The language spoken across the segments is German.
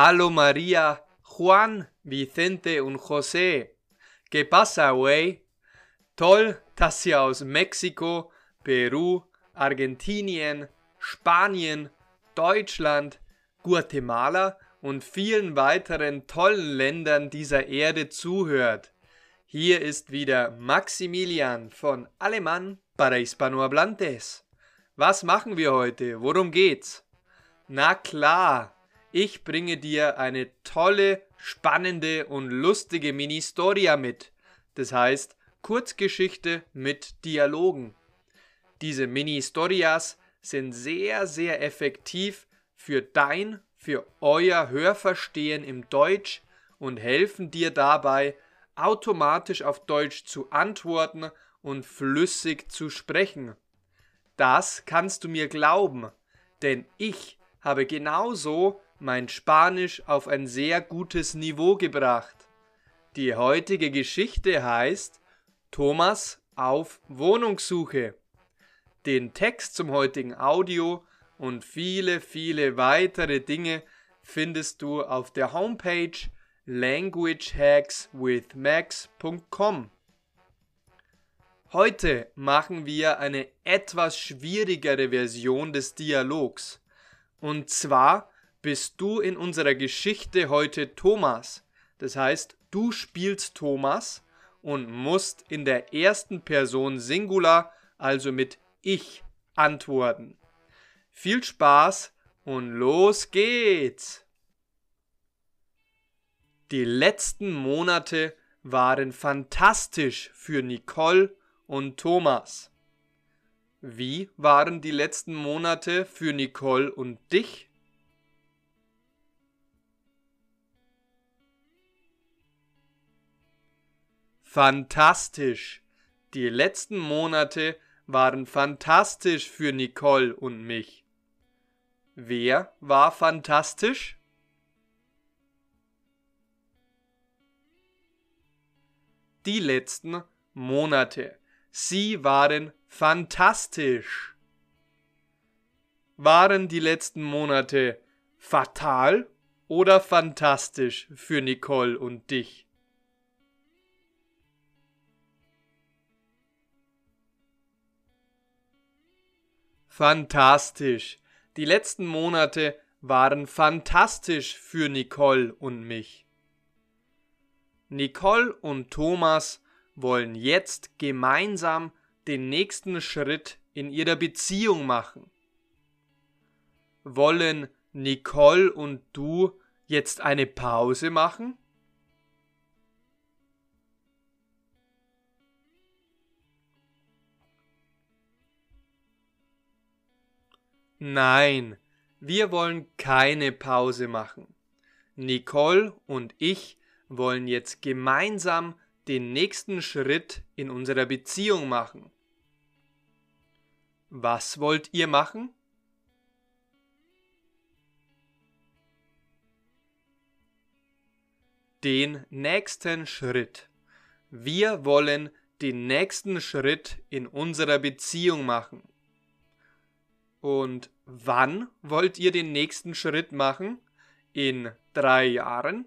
Hallo Maria, Juan, Vicente und José. ¿Qué pasa, güey? Toll, dass ihr aus Mexiko, Peru, Argentinien, Spanien, Deutschland, Guatemala und vielen weiteren tollen Ländern dieser Erde zuhört. Hier ist wieder Maximilian von Alemán para Hispanohablantes. Was machen wir heute? Worum geht's? Na klar, ich bringe dir eine tolle, spannende und lustige Mini-Storia mit. Das heißt Kurzgeschichte mit Dialogen. Diese Mini-Storias sind sehr, sehr effektiv für dein, für euer Hörverstehen im Deutsch und helfen dir dabei, automatisch auf Deutsch zu antworten und flüssig zu sprechen. Das kannst du mir glauben, denn ich habe genauso mein Spanisch auf ein sehr gutes Niveau gebracht. Die heutige Geschichte heißt Thomas auf Wohnungssuche. Den Text zum heutigen Audio und viele, viele weitere Dinge findest du auf der Homepage languagehackswithmax.com. Heute machen wir eine etwas schwierigere Version des Dialogs. Und zwar bist du in unserer Geschichte heute Thomas. Das heißt, du spielst Thomas und musst in der ersten Person Singular, also mit ich, antworten. Viel Spaß und los geht's! Die letzten Monate waren fantastisch für Nicole und Thomas. Wie waren die letzten Monate für Nicole und dich? Fantastisch. Die letzten Monate waren fantastisch für Nicole und mich. Wer war fantastisch? Die letzten Monate. Sie waren fantastisch. Waren die letzten Monate fatal oder fantastisch für Nicole und dich? Fantastisch. Die letzten Monate waren fantastisch für Nicole und mich. Nicole und Thomas wollen jetzt gemeinsam den nächsten Schritt in ihrer Beziehung machen. Wollen Nicole und du jetzt eine Pause machen? Nein, wir wollen keine Pause machen. Nicole und ich wollen jetzt gemeinsam den nächsten Schritt in unserer Beziehung machen. Was wollt ihr machen? Den nächsten Schritt. Wir wollen den nächsten Schritt in unserer Beziehung machen. Und wann wollt ihr den nächsten Schritt machen? In drei Jahren?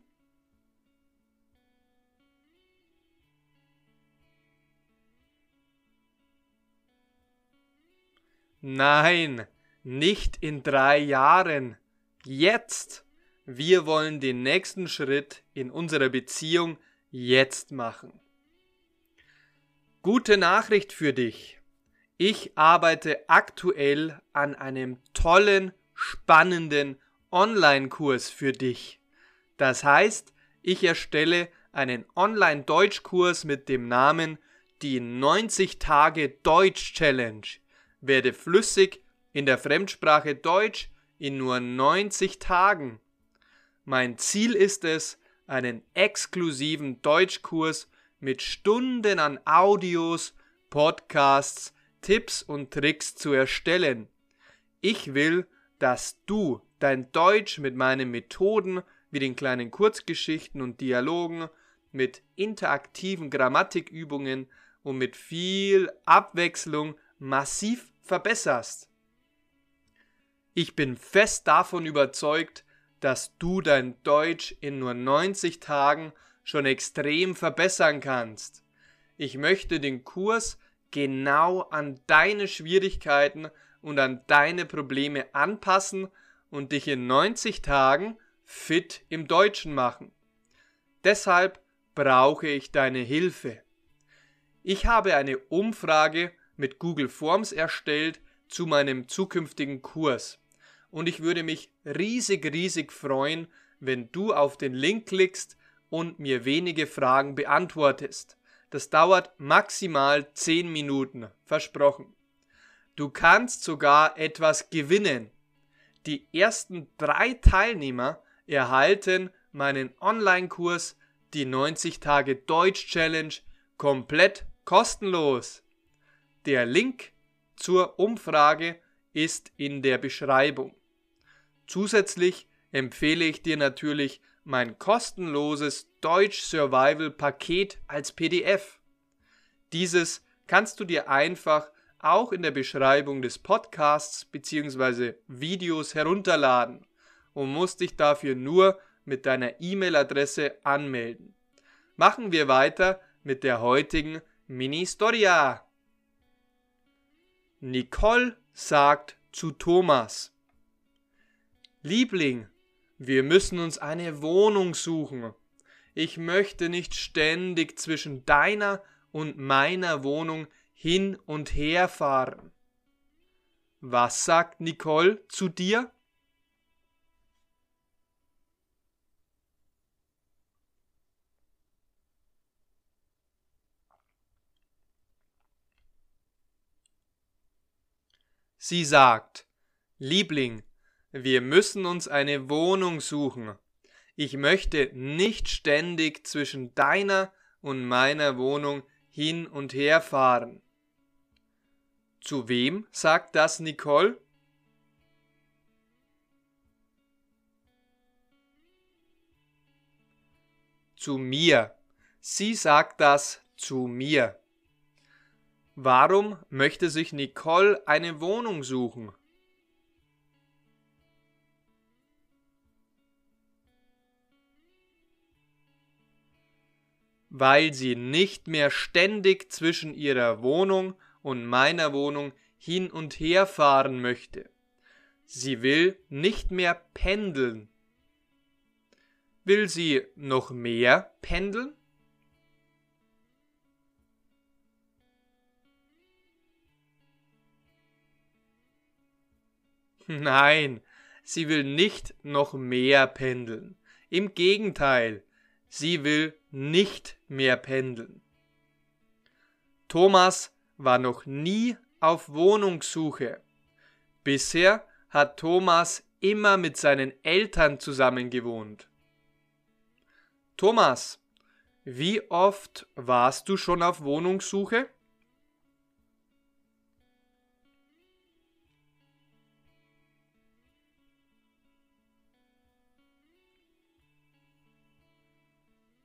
Nein, nicht in drei Jahren. Jetzt. Wir wollen den nächsten Schritt in unserer Beziehung jetzt machen. Gute Nachricht für dich. Ich arbeite aktuell an einem tollen, spannenden Online-Kurs für dich. Das heißt, ich erstelle einen Online-Deutschkurs mit dem Namen die 90 Tage Deutsch Challenge. Werde flüssig in der Fremdsprache Deutsch in nur 90 Tagen. Mein Ziel ist es, einen exklusiven Deutschkurs mit Stunden an Audios, Podcasts, Tipps und Tricks zu erstellen. Ich will, dass du dein Deutsch mit meinen Methoden wie den kleinen Kurzgeschichten und Dialogen, mit interaktiven Grammatikübungen und mit viel Abwechslung massiv verbesserst. Ich bin fest davon überzeugt, dass du dein Deutsch in nur 90 Tagen schon extrem verbessern kannst. Ich möchte den Kurs genau an deine Schwierigkeiten und an deine Probleme anpassen und dich in 90 Tagen fit im Deutschen machen. Deshalb brauche ich deine Hilfe. Ich habe eine Umfrage mit Google Forms erstellt zu meinem zukünftigen Kurs und ich würde mich riesig, riesig freuen, wenn du auf den Link klickst und mir wenige Fragen beantwortest. Das dauert maximal 10 Minuten, versprochen. Du kannst sogar etwas gewinnen. Die ersten drei Teilnehmer erhalten meinen Online-Kurs die 90 Tage Deutsch Challenge komplett kostenlos. Der Link zur Umfrage ist in der Beschreibung. Zusätzlich empfehle ich dir natürlich mein kostenloses Deutsch Survival Paket als PDF. Dieses kannst du dir einfach auch in der Beschreibung des Podcasts bzw. Videos herunterladen und musst dich dafür nur mit deiner E-Mail-Adresse anmelden. Machen wir weiter mit der heutigen Mini-Storia. Nicole sagt zu Thomas, Liebling, wir müssen uns eine Wohnung suchen. Ich möchte nicht ständig zwischen deiner und meiner Wohnung hin und her fahren. Was sagt Nicole zu dir? Sie sagt, Liebling, wir müssen uns eine Wohnung suchen. Ich möchte nicht ständig zwischen deiner und meiner Wohnung hin und her fahren. Zu wem sagt das Nicole? Zu mir. Sie sagt das zu mir. Warum möchte sich Nicole eine Wohnung suchen? Weil sie nicht mehr ständig zwischen ihrer Wohnung und meiner Wohnung hin und her fahren möchte. Sie will nicht mehr pendeln. Will sie noch mehr pendeln? Nein, sie will nicht noch mehr pendeln. Im Gegenteil, sie will nicht mehr pendeln. Thomas war noch nie auf Wohnungssuche. Bisher hat Thomas immer mit seinen Eltern zusammen gewohnt. Thomas, wie oft warst du schon auf Wohnungssuche?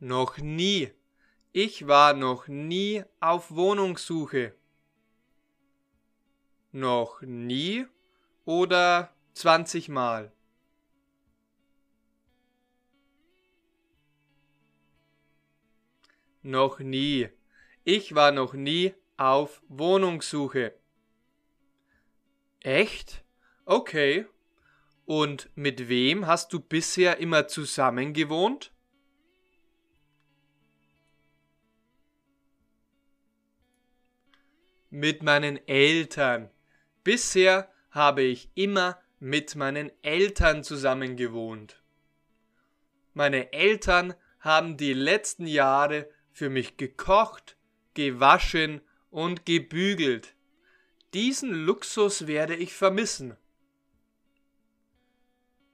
Noch nie. Ich war noch nie auf Wohnungssuche. Noch nie oder 20 Mal? Noch nie. Ich war noch nie auf Wohnungssuche. Echt? Okay. Und mit wem hast du bisher immer zusammen gewohnt? Mit meinen Eltern. Bisher habe ich immer mit meinen Eltern zusammen gewohnt. Meine Eltern haben die letzten Jahre für mich gekocht, gewaschen und gebügelt. Diesen Luxus werde ich vermissen.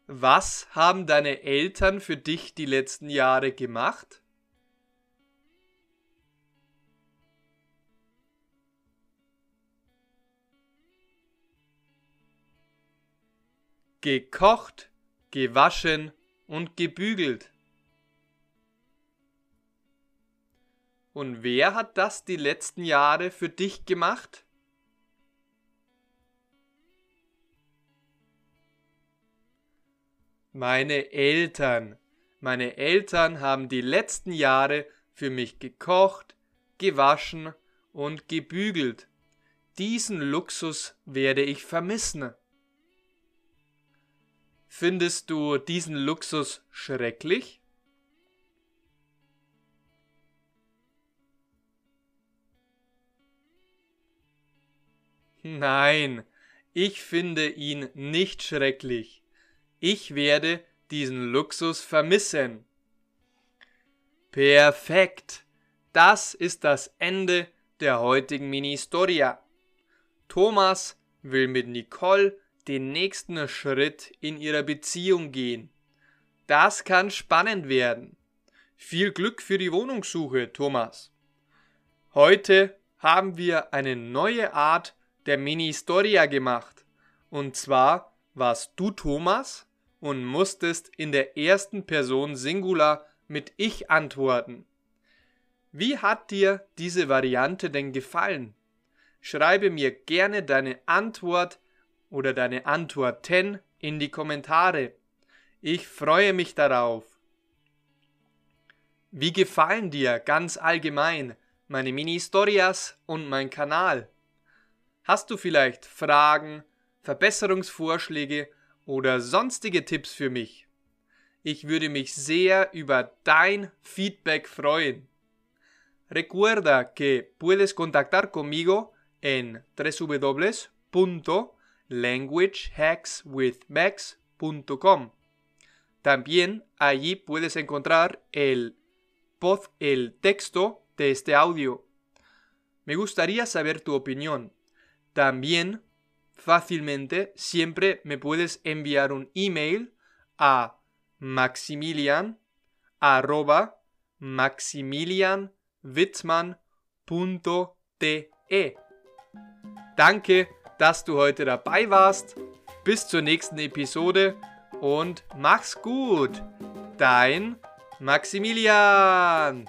Was haben deine Eltern für dich die letzten Jahre gemacht? Gekocht, gewaschen und gebügelt. Und wer hat das die letzten Jahre für dich gemacht? Meine Eltern. Meine Eltern haben die letzten Jahre für mich gekocht, gewaschen und gebügelt. Diesen Luxus werde ich vermissen. Findest du diesen Luxus schrecklich? Nein, ich finde ihn nicht schrecklich. Ich werde diesen Luxus vermissen. Perfekt. Das ist das Ende der heutigen Mini-Historia. Thomas will mit Nicole den nächsten Schritt in ihrer Beziehung gehen. Das kann spannend werden. Viel Glück für die Wohnungssuche, Thomas. Heute haben wir eine neue Art der Mini-Historia gemacht. Und zwar warst du Thomas und musstest in der ersten Person Singular mit Ich antworten. Wie hat dir diese Variante denn gefallen? Schreibe mir gerne deine Antwort oder deine Antworten in die Kommentare. Ich freue mich darauf. Wie gefallen dir ganz allgemein meine Mini-Historias und mein Kanal? Hast du vielleicht Fragen, Verbesserungsvorschläge oder sonstige Tipps für mich? Ich würde mich sehr über dein Feedback freuen. Recuerda que puedes contactar conmigo en www.languagehackswithmax.com. También allí puedes encontrar el, pod, el texto de este audio. Me gustaría saber tu opinión. También fácilmente siempre me puedes enviar un email a maximilian. Danke, dass du heute dabei warst. Bis zur nächsten Episode und mach's gut. Dein Maximilian.